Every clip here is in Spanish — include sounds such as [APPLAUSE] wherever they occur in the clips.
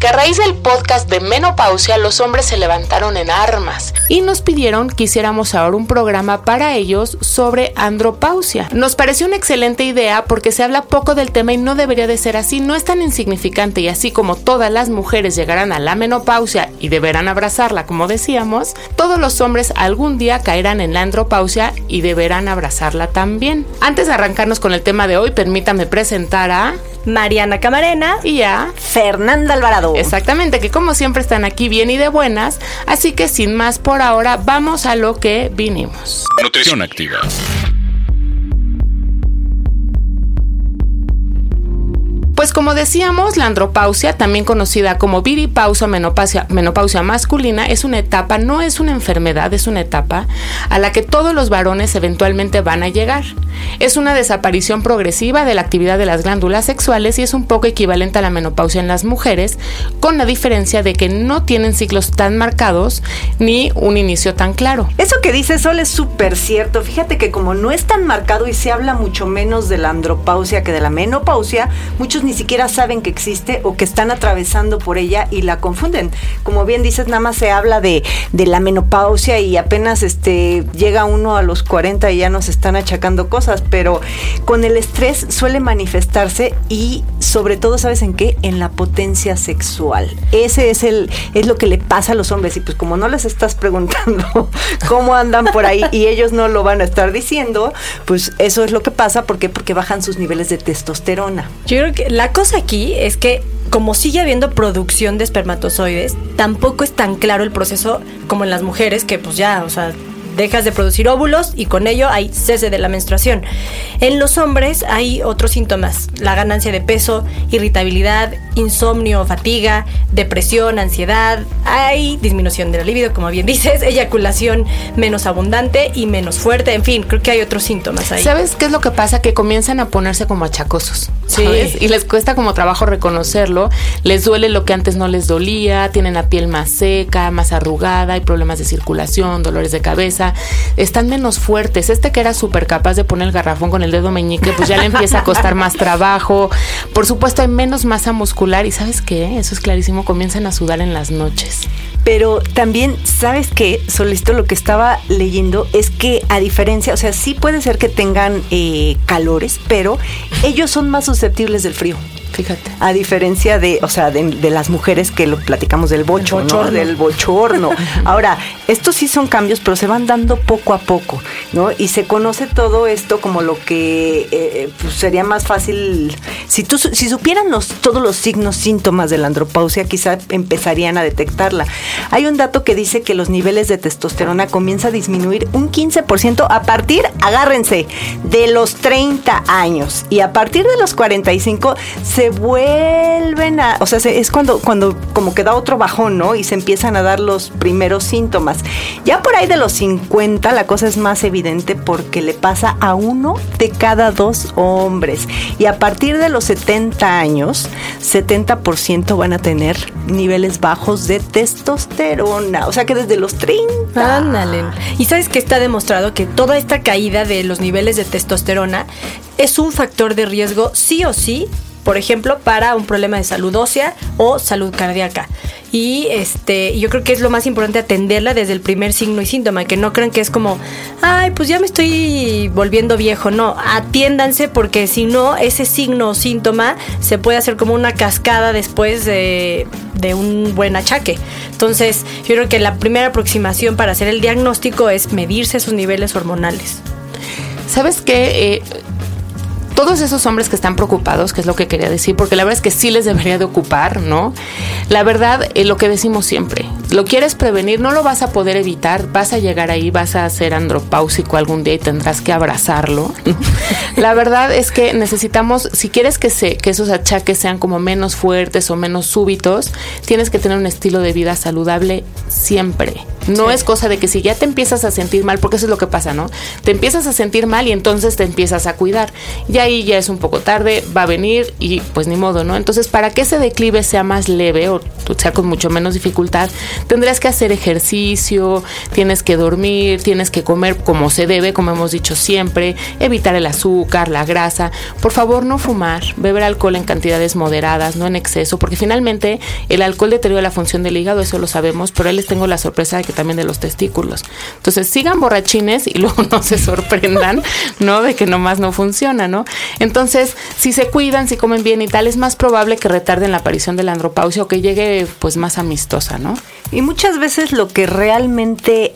Que a raíz del podcast de menopausia los hombres se levantaron en armas y nos pidieron que hiciéramos ahora un programa para ellos sobre andropausia. Nos pareció una excelente idea porque se habla poco del tema y no debería de ser así, no es tan insignificante y así como todas las mujeres llegarán a la menopausia y deberán abrazarla como decíamos, todos los hombres algún día caerán en la andropausia y deberán abrazarla también. Antes de arrancarnos con el tema de hoy, permítame presentar a Mariana Camarena y a Fernanda Alvarado. Exactamente, que como siempre están aquí bien y de buenas, así que sin más por ahora vamos a lo que vinimos. Nutrición activa. Pues como decíamos, la andropausia, también conocida como viripausia, menopausia, menopausia masculina, es una etapa, no es una enfermedad, es una etapa a la que todos los varones eventualmente van a llegar. Es una desaparición progresiva de la actividad de las glándulas sexuales y es un poco equivalente a la menopausia en las mujeres, con la diferencia de que no tienen ciclos tan marcados ni un inicio tan claro. Eso que dice Sol es súper cierto. Fíjate que como no es tan marcado y se habla mucho menos de la andropausia que de la menopausia, muchos ni siquiera saben que existe o que están atravesando por ella y la confunden. Como bien dices, nada más se habla de, la menopausia y apenas este llega uno a los 40 y ya nos están achacando cosas, pero con el estrés suele manifestarse y sobre todo, ¿sabes en qué? En la potencia sexual. Ese es el es lo que le pasa a los hombres y pues como no les estás preguntando [LAUGHS] cómo andan por ahí y ellos no lo van a estar diciendo, pues eso es lo que pasa porque porque bajan sus niveles de testosterona. Yo creo que la cosa aquí es que como sigue habiendo producción de espermatozoides, tampoco es tan claro el proceso como en las mujeres, que pues ya, o sea, dejas de producir óvulos y con ello hay cese de la menstruación. En los hombres hay otros síntomas, la ganancia de peso, irritabilidad, insomnio, fatiga, depresión, ansiedad, hay disminución de la libido, como bien dices, [LAUGHS] eyaculación menos abundante y menos fuerte, en fin, creo que hay otros síntomas ahí. ¿Sabes qué es lo que pasa? Que comienzan a ponerse como achacosos, ¿sabes? Y les cuesta como trabajo reconocerlo, les duele lo que antes no les dolía, tienen la piel más seca, más arrugada, hay problemas de circulación, dolores de cabeza, están menos fuertes. Este que era súper capaz de poner el garrafón con el dedo meñique, pues ya le empieza a costar más trabajo. Por supuesto, hay menos masa muscular y ¿sabes qué? Eso es clarísimo, comienzan a sudar en las noches. Pero también, ¿sabes qué? Solito lo que estaba leyendo es que a diferencia, o sea, sí puede ser que tengan eh, calores, pero ellos son más susceptibles del frío. Fíjate. A diferencia de, o sea, de, de las mujeres que lo platicamos del bocho, ¿no? Del bochorno. [LAUGHS] Ahora, estos sí son cambios, pero se van dando poco a poco, ¿no? Y se conoce todo esto como lo que eh, pues sería más fácil. Si tú si supieran los, todos los signos, síntomas de la andropausia, quizá empezarían a detectarla. Hay un dato que dice que los niveles de testosterona comienza a disminuir un 15% a partir, agárrense, de los 30 años. Y a partir de los 45 se vuelven a, o sea, se- es cuando, cuando como que da otro bajón, ¿no? Y se empiezan a dar los primeros síntomas. Ya por ahí de los 50 la cosa es más evidente porque le pasa a uno de cada dos hombres. Y a partir de los 70 años, 70% van a tener niveles bajos de testosterona. O sea que desde los 30. Ándale. Y sabes que está demostrado que toda esta caída de los niveles de testosterona es un factor de riesgo sí o sí, por ejemplo, para un problema de salud ósea o salud cardíaca. Y este, yo creo que es lo más importante atenderla desde el primer signo y síntoma, que no crean que es como, ay, pues ya me estoy volviendo viejo. No, atiéndanse porque si no, ese signo o síntoma se puede hacer como una cascada después de un buen achaque. Entonces, yo creo que la primera aproximación para hacer el diagnóstico es medirse sus niveles hormonales. ¿Sabes qué? Eh, todos esos hombres que están preocupados, que es lo que quería decir, porque la verdad es que sí les debería de ocupar, ¿no? La verdad, eh, lo que decimos siempre, lo quieres prevenir, no lo vas a poder evitar, vas a llegar ahí, vas a ser andropáusico algún día y tendrás que abrazarlo. [LAUGHS] la verdad es que necesitamos, si quieres que, se, que esos achaques sean como menos fuertes o menos súbitos, tienes que tener un estilo de vida saludable siempre. No es cosa de que si ya te empiezas a sentir mal, porque eso es lo que pasa, ¿no? Te empiezas a sentir mal y entonces te empiezas a cuidar. Ya ahí ya es un poco tarde, va a venir y pues ni modo, ¿no? Entonces, para que ese declive sea más leve o sea con mucho menos dificultad, tendrás que hacer ejercicio, tienes que dormir, tienes que comer como se debe, como hemos dicho siempre, evitar el azúcar, la grasa. Por favor, no fumar, beber alcohol en cantidades moderadas, no en exceso, porque finalmente el alcohol deteriora la función del hígado, eso lo sabemos, pero ahí les tengo la sorpresa de que también de los testículos. Entonces, sigan borrachines y [LAUGHS] luego no se sorprendan, ¿no? De que nomás no funciona, ¿no? Entonces, si se cuidan, si comen bien y tal, es más probable que retarden la aparición de la andropausia o que llegue pues más amistosa, ¿no? Y muchas veces lo que realmente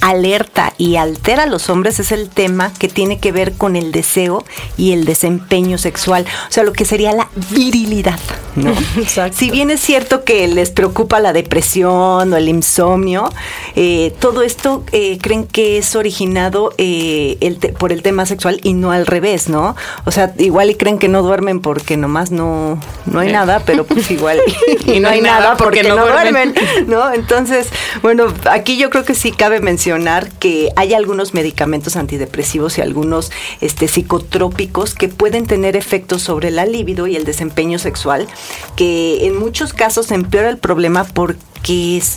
alerta y altera a los hombres es el tema que tiene que ver con el deseo y el desempeño sexual, o sea, lo que sería la virilidad, ¿no? [LAUGHS] Si bien es cierto que les preocupa la depresión o el insomnio, eh, todo esto eh, creen que es originado eh, el por el tema sexual y no al revés, ¿no? O sea, igual y creen que no duermen porque nomás no, no hay nada, pero pues [LAUGHS] igual y, no, hay nada porque, no, duermen, ¿no? Entonces, bueno, aquí yo creo que sí cabe mencionar que hay algunos medicamentos antidepresivos y algunos este, psicotrópicos que pueden tener efectos sobre la libido y el desempeño sexual, que en muchos casos empeora el problema porque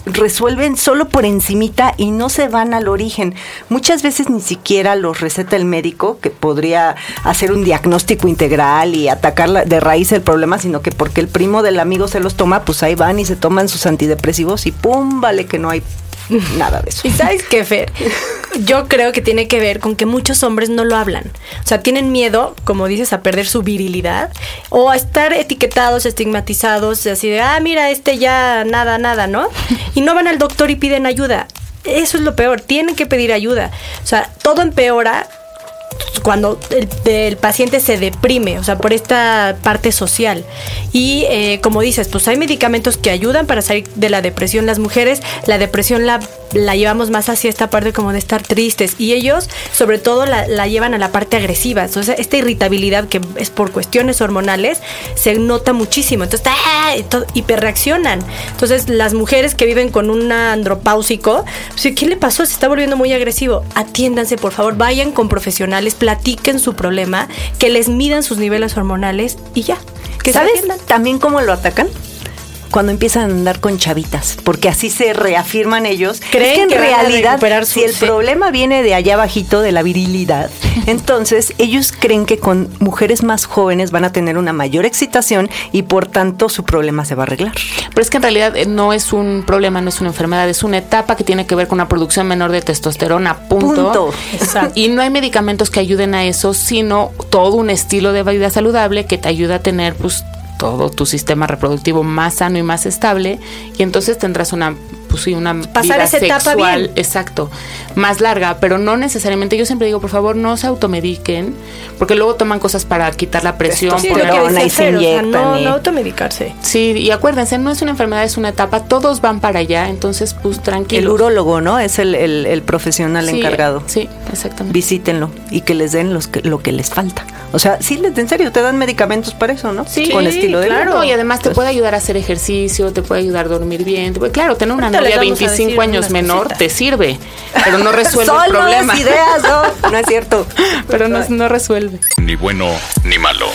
resuelven solo por encimita y no se van al origen. Muchas veces ni siquiera los receta el médico, que podría hacer un diagnóstico integral y atacar de raíz el problema, sino que porque el primo del amigo se los toma, pues ahí van y se toman sus antidepresivos y pum, vale que no hay nada de eso. ¿Y sabes qué, Fer? Yo creo que tiene que ver con que muchos hombres no lo hablan. O sea, tienen miedo, como dices, a perder su virilidad o a estar etiquetados, estigmatizados, así de, ah, mira, este ya nada, nada, ¿no? Y no van al doctor y piden ayuda. Eso es lo peor, tienen que pedir ayuda. O sea, todo empeora cuando el, paciente se deprime, o sea, por esta parte social. Y eh, como dices, pues hay medicamentos que ayudan para salir de la depresión. Las mujeres, la depresión la, la llevamos más hacia esta parte como de estar tristes y ellos sobre todo la, la llevan a la parte agresiva. Entonces, esta irritabilidad que es por cuestiones hormonales se nota muchísimo. Entonces, ¡ah! hiperreaccionan. Entonces, las mujeres que viven con un andropáusico, pues, ¿qué le pasó? Se está volviendo muy agresivo. Atiéndanse, por favor, vayan con profesionales platiquen su problema, que les midan sus niveles hormonales y ya. Que ¿Sabes también cómo lo atacan? Cuando empiezan a andar con chavitas, porque así se reafirman ellos. Creen que en realidad, si el problema viene de allá bajito de la virilidad, [LAUGHS] entonces ellos creen que con mujeres más jóvenes van a tener una mayor excitación y por tanto su problema se va a arreglar. Pero es que en realidad eh, no es un problema, no es una enfermedad, es una etapa que tiene que ver con una producción menor de testosterona, punto. Y no hay medicamentos que ayuden a eso, sino todo un estilo de vida saludable que te ayuda a tener pues todo tu sistema reproductivo más sano y más estable y entonces tendrás una pues sí, una Pasar vida esa sexual, exacto, más larga, pero no necesariamente. Yo siempre digo, por favor, no se automediquen, porque luego toman cosas para quitar la presión, sí, y se no, no automedicarse. Sí, y acuérdense, no es una enfermedad, es una etapa, todos van para allá, entonces pues tranquilo. El urólogo, ¿no? Es el, el, profesional encargado. Sí, exactamente. Visítenlo y que les den los que, lo que les falta. O sea, sí, en serio, te dan medicamentos para eso, ¿no? Sí, con estilo de claro. y además te puede ayudar a hacer ejercicio, te puede ayudar a dormir bien. claro, tener una novia 25 años menor te sirve, pero no [LAUGHS] resuelve el problema. ideas, no, [LAUGHS] no es cierto. pero no, no resuelve. Ni bueno ni malo.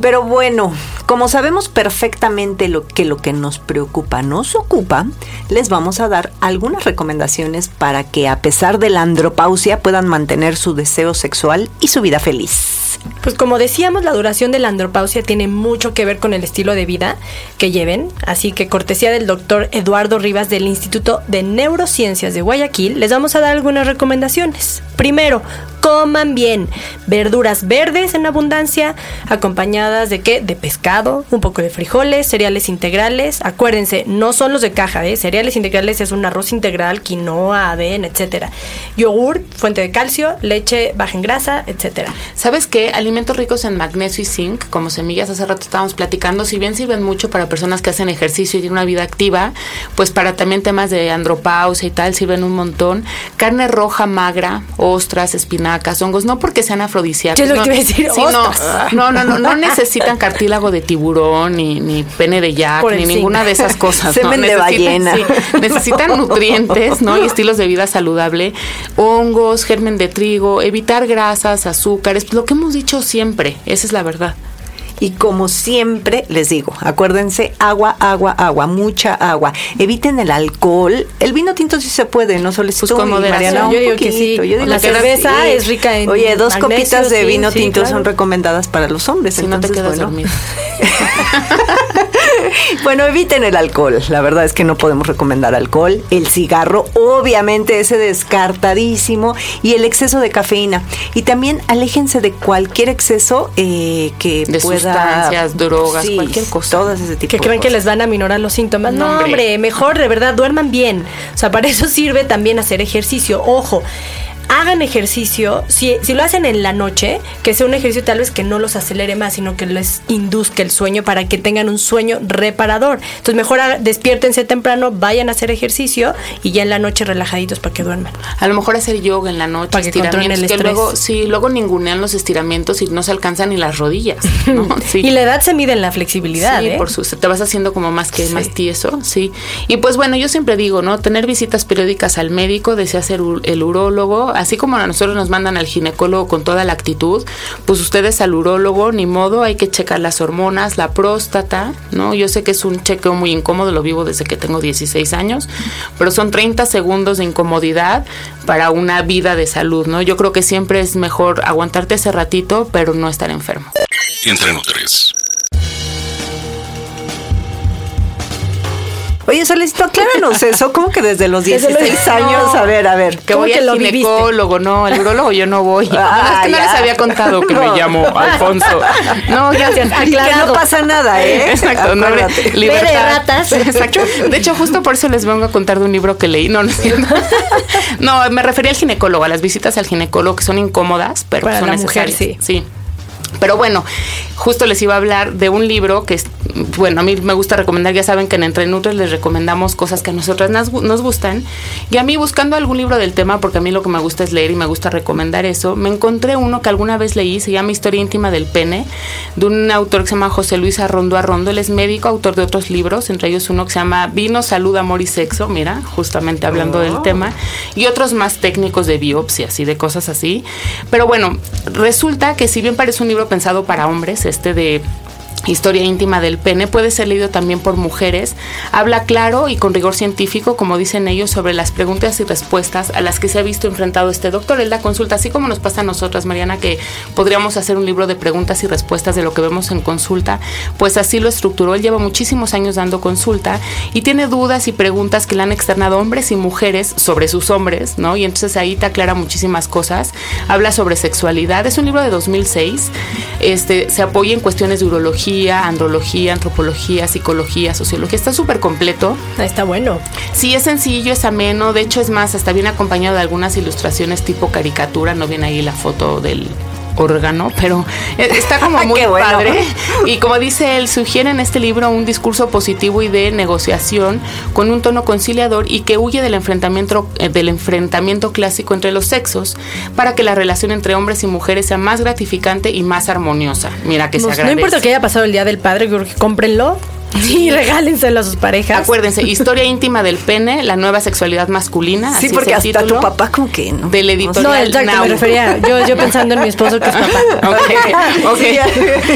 Pero bueno, como sabemos perfectamente lo que lo que nos preocupa nos ocupa, les vamos a dar algunas recomendaciones para que a pesar de la andropausia puedan mantener su deseo sexual y su vida feliz. Pues como decíamos, la duración de la andropausia tiene mucho que ver con el estilo de vida que lleven, así que cortesía del doctor Eduardo Rivas del Instituto de Neurociencias de Guayaquil, les vamos a dar algunas recomendaciones. Primero, coman bien. Verduras verdes en abundancia, acompañadas de qué? De pescado, un poco de frijoles, cereales integrales. Acuérdense, no son los de caja, ¿eh? Cereales integrales es un arroz integral, quinoa, avena, etcétera. Yogur, fuente de calcio, leche baja en grasa, etcétera. ¿Sabes qué? Alimentos ricos en magnesio y zinc, como semillas, hace rato estábamos platicando, si bien sirven mucho para personas que hacen ejercicio y tienen una vida activa, pues para también temas de andropausia y tal, sirven un montón. Carne roja magra, ostras, espinacas, hongos, no porque sean afrodisíacos. Yo lo que iba a decir, no, no, no, no, necesitan cartílago de tiburón, ni, ni pene de yak, ni ninguna de esas cosas. Semen de ballena. necesitan [LAUGHS] nutrientes, ¿no? Y estilos de vida saludable, hongos, germen de trigo, evitar grasas, azúcares, lo que hemos dicho siempre, esa es la verdad. Y como siempre les digo, acuérdense, agua, agua, agua, mucha agua. Eviten el alcohol. El vino tinto sí se puede, no solo pues como Mariana, yo digo que sí. la cerveza es rica en Oye, dos copitas de vino tinto son recomendadas para los hombres. Si no te quedas dormido. [LAUGHS] [LAUGHS] bueno, eviten el alcohol. La verdad es que no podemos recomendar alcohol. El cigarro, obviamente, ese descartadísimo. Y el exceso de cafeína. Y también aléjense de cualquier exceso eh, que de pueda. Sustancias, drogas, cualquier cosa. Todas ese tipo Que creen que les van a minorar los síntomas. No, hombre, mejor de verdad, duerman bien. O sea, para eso [LAUGHS] sirve también hacer ejercicio. Ojo hagan ejercicio, si, si lo hacen en la noche, que sea un ejercicio tal vez que no los acelere más, sino que les induzca el sueño para que tengan un sueño reparador. Entonces mejor despiértense temprano, vayan a hacer ejercicio y ya en la noche relajaditos para que duerman. A lo mejor hacer yoga en la noche, para que estiramientos, el que luego, sí, luego ningunean los estiramientos y no se alcanzan ni las rodillas. [LAUGHS] Y la edad se mide en la flexibilidad. Sí, ¿eh? por su, te vas haciendo como más que más tieso, sí. Y pues bueno, yo siempre digo, ¿no? Tener visitas periódicas al médico, desea ser el urólogo, así como a nosotros nos mandan al ginecólogo con toda la actitud, pues ustedes al urólogo, ni modo, hay que checar las hormonas, la próstata, ¿no? Yo sé que es un chequeo muy incómodo, lo vivo desde que tengo 16 años, pero son 30 segundos de incomodidad para una vida de salud, ¿no? Yo creo que siempre es mejor aguantarte ese ratito, pero no estar enfermo. Entre. Oye, Solicito, acláranos eso. ¿Cómo que desde los 16 años? a ver, a ver. Que voy al ginecólogo, no, al urologo yo no voy. [LAUGHS] Ah, es que no les había contado que me llamo [LAUGHS] Alfonso. No, gracias. Aclarado. no pasa nada, ¿eh? [LAUGHS] Exacto. No, libertad. De Exacto. De hecho, justo por eso les vengo a contar de un libro que leí. No, no, no me refería al ginecólogo, a las visitas al ginecólogo que son incómodas, pero Para son la necesarias. Mujer, sí. sí. Pero bueno, justo les iba a hablar de un libro que, es, bueno, a mí me gusta recomendar, ya saben que en Entre Nutres les recomendamos cosas que a nosotras nos, nos, gustan. Y a mí buscando algún libro del tema, porque a mí lo que me gusta es leer y me gusta recomendar eso, me encontré uno que alguna vez leí, se llama Historia íntima del pene, de un autor que se llama José Luis Arrondo Arrondo. Él es médico, autor de otros libros, entre ellos uno que se llama Vino, Salud, Amor y Sexo, mira, justamente hablando del Oh. tema, y otros más técnicos de biopsias y de cosas así. Pero bueno, resulta que si bien parece un libro pensado para hombres, este de Historia íntima del pene puede ser leído también por mujeres. Habla claro y con rigor científico, como dicen ellos, sobre las preguntas y respuestas a las que se ha visto enfrentado este doctor. Él da consulta, así como nos pasa a nosotras, Mariana, que podríamos hacer un libro de preguntas y respuestas de lo que vemos en consulta. Pues así lo estructuró. Él lleva muchísimos años dando consulta y tiene dudas y preguntas que le han externado hombres y mujeres sobre sus hombres, ¿no? Y entonces ahí te aclara muchísimas cosas. Habla sobre sexualidad. Es un libro de 2006. Este, se apoya en cuestiones de urología andrología, antropología, psicología, sociología. Está súper completo. Está bueno. Sí, es sencillo, es ameno. De hecho, es más, hasta viene acompañado de algunas ilustraciones tipo caricatura. No viene ahí la foto del órgano, pero eh, está como [LAUGHS] muy bueno. padre. Y como dice él, sugiere en este libro un discurso positivo y de negociación con un tono conciliador y que huye del enfrentamiento, eh, del enfrentamiento clásico entre los sexos para que la relación entre hombres y mujeres sea más gratificante y más armoniosa. Mira que se Pues, agradece. no importa que haya pasado el Día del Padre, creo que cómprenlo y regálenselo a sus parejas. Acuérdense, historia íntima del pene, la nueva sexualidad masculina. Sí, así porque hasta tu título papá como que no. Del No, editorial exacto, Now. me refería. Yo, yo pensando en mi esposo que es papá. [LAUGHS] Ok, ok.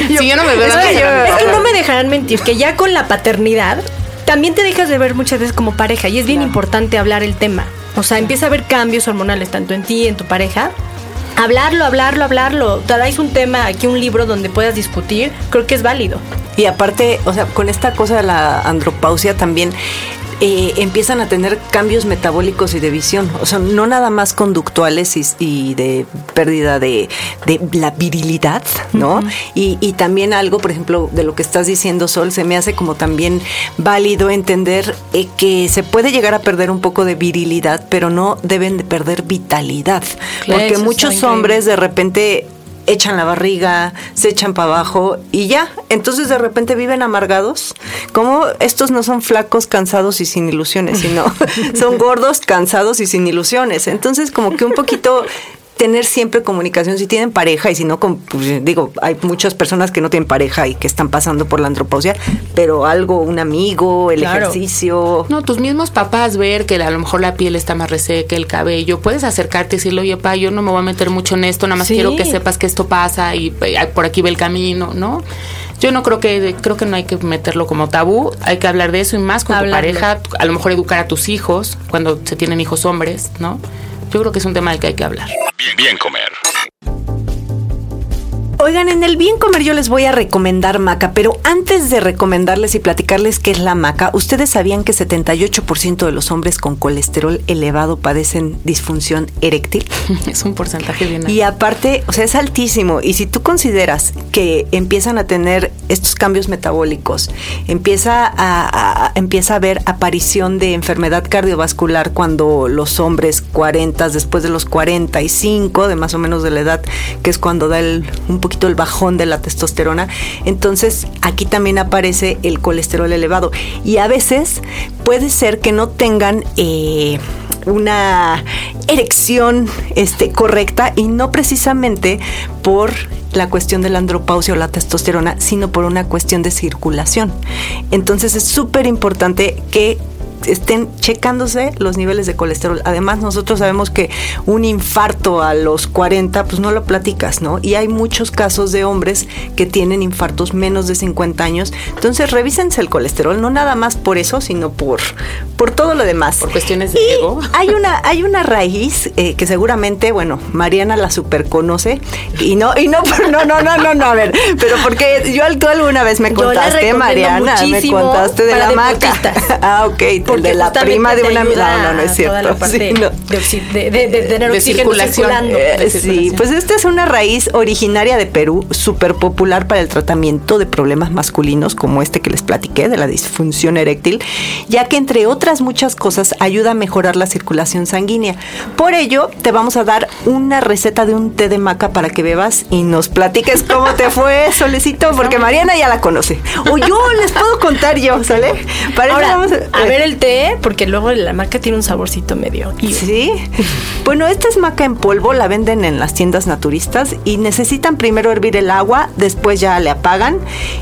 [LAUGHS] Si yo no me veo Es que, cara. es que no me dejarán mentir, que ya con la paternidad también te dejas de ver muchas veces como pareja y es bien importante hablar el tema. O sea, empieza a haber cambios hormonales tanto en ti y en tu pareja. Hablarlo, hablarlo, hablarlo. Tradáis un tema, aquí un libro donde puedas discutir, creo que es válido. Y aparte, o sea, con esta cosa de la andropausia también eh, empiezan a tener cambios metabólicos y de visión. O sea, no nada más conductuales y, de pérdida de, la virilidad, ¿no? y, y, también algo, por ejemplo, de lo que estás diciendo, Sol, se me hace como también válido entender eh, que se puede llegar a perder un poco de virilidad, pero no deben de perder vitalidad. porque muchos hombres de repente echan la barriga, se echan para abajo y ya. Entonces de repente viven amargados. Como estos no son flacos, cansados y sin ilusiones, sino [LAUGHS] son gordos, cansados y sin ilusiones. Entonces como que un poquito tener siempre comunicación si tienen pareja y si no, pues, digo, hay muchas personas que no tienen pareja y que están pasando por la andropausia, pero algo, un amigo, el ejercicio. No, tus mismos papás ver que a lo mejor la piel está más reseca, el cabello, puedes acercarte y decirle, oye, pa, yo no me voy a meter mucho en esto, nada más quiero que sepas que esto pasa y eh, por aquí ve el camino, ¿no? Yo no creo que creo que no hay que meterlo como tabú, hay que hablar de eso y más con tu pareja, a lo mejor educar a tus hijos cuando se tienen hijos hombres, ¿no? Yo creo que es un tema del que hay que hablar. Bien comer. Oigan, en el bien comer yo les voy a recomendar maca, pero antes de recomendarles y platicarles qué es la maca, ¿ustedes sabían que 78% de los hombres con colesterol elevado padecen disfunción eréctil? [LAUGHS] Es un porcentaje bien alto. Y aparte, o sea, es altísimo. Y si tú consideras que empiezan a tener estos cambios metabólicos, empieza a, empieza a haber aparición de enfermedad cardiovascular cuando los hombres 40, después de los 45, de más o menos de la edad, que es cuando da el, un poquito el bajón de la testosterona. Entonces aquí también aparece el colesterol elevado. Y a veces puede ser que no tengan eh, una erección este, correcta y no precisamente por la cuestión de la andropausia o la testosterona, sino por una cuestión de circulación. Entonces es súper importante que estén checándose los niveles de colesterol. Además, nosotros sabemos que un infarto a los 40, pues no lo platicas, ¿no? Y hay muchos casos de hombres que tienen infartos menos de 50 años. Entonces, revísense el colesterol, no nada más por eso, sino por, por todo lo demás. Por cuestiones de ego. [LAUGHS] Hay una, hay una raíz eh, que seguramente, bueno, Mariana la super conoce. Y no, y no, [LAUGHS] no, no, no, no, no, a ver, pero porque yo tú alguna vez me contaste, Mariana, me contaste de la maca. [LAUGHS] ah, ok de la prima de una amiga. No, no, es cierto. de, tener oxígeno circulando. Eh, sí, pues esta es una raíz originaria de Perú, súper popular para el tratamiento de problemas masculinos como este que les platiqué, de la disfunción eréctil, ya que entre otras muchas cosas ayuda a mejorar la circulación sanguínea. Por ello, te vamos a dar una receta de un té de maca para que bebas y nos platiques cómo te fue, [LAUGHS] Solecito, porque Mariana ya la conoce. O yo les puedo contar yo, ¿sale? Para vamos a, a ver el porque luego la maca tiene un saborcito medio. Sí. [LAUGHS] bueno, esta es maca en polvo, la venden en las tiendas naturistas y necesitan primero hervir el agua, después ya le apagan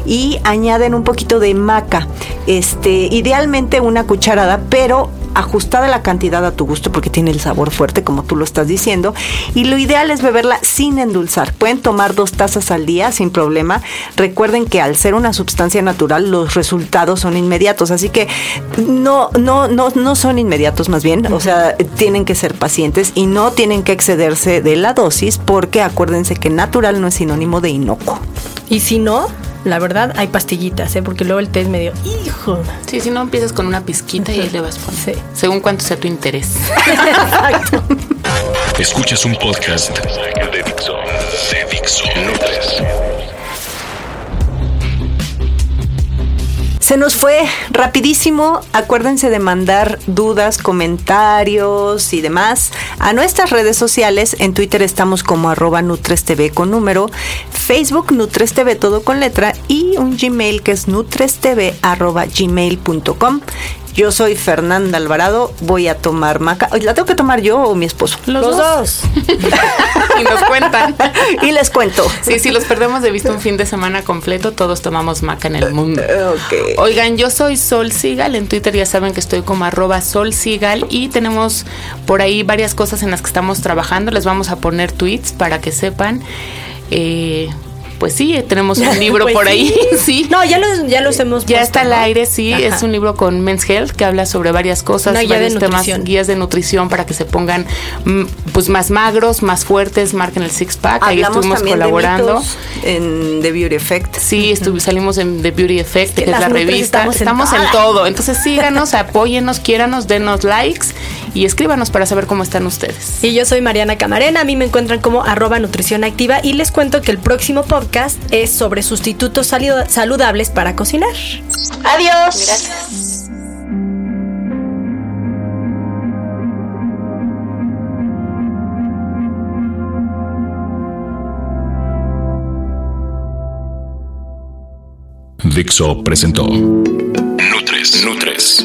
y añaden un poquito de maca. Este, idealmente una cucharada, pero ajustada la cantidad a tu gusto porque tiene el sabor fuerte como tú lo estás diciendo y lo ideal es beberla sin endulzar. Pueden tomar dos tazas al día sin problema. Recuerden que al ser una sustancia natural los resultados son inmediatos, así que no no no no son inmediatos más bien, o sea, tienen que ser pacientes y no tienen que excederse de la dosis porque acuérdense que natural no es sinónimo de inocuo. Y si no, la verdad, hay pastillitas, ¿eh? porque luego el té es medio, hijo. Sí, si no empiezas con una pizquita y ahí le vas poniendo. Sí. Según cuánto sea tu interés. [LAUGHS] Exacto. Escuchas un podcast de Dixo. De Dixo. Se nos fue rapidísimo. Acuérdense de mandar dudas, comentarios y demás a nuestras redes sociales. En Twitter estamos como arroba NutresTV con número, Facebook NutresTV todo con letra y un Gmail que es nutrestv arroba gmail.com. Yo soy Fernanda Alvarado, voy a tomar maca. ¿La tengo que tomar yo o mi esposo? Los, dos. [LAUGHS] y nos cuentan. y les cuento. Sí, si los perdemos de vista un fin de semana completo, todos tomamos maca en el mundo. Oigan, yo soy Sol Sigal. En Twitter ya saben que estoy como arroba Sol Sigal y tenemos por ahí varias cosas en las que estamos trabajando. Les vamos a poner tweets para que sepan. Eh, Pues sí, tenemos un [LAUGHS] libro Pues por ahí, sí. [LAUGHS] No, ya los, ya los hemos Ya puesto, está al ¿no? aire, sí. Ajá. Es un libro con Men's Health que habla sobre varias cosas, varios temas, guías de nutrición para que se pongan mm, pues más magros, más fuertes, marquen el six pack. Ahí estuvimos colaborando. de en The Beauty Effect. Sí, estuvi- salimos en The Beauty Effect, que que, es la revista. estamos Estamos, en todo. Entonces [LAUGHS] síganos, apóyennos, quiéranos, denos likes y escríbanos para saber cómo están ustedes. Y yo soy Mariana Camarena, a mí me encuentran como arroba nutrición activa y les cuento que el próximo podcast es sobre sustitutos saludables para cocinar. Adiós. Dixo presentó Nutres. Nutres.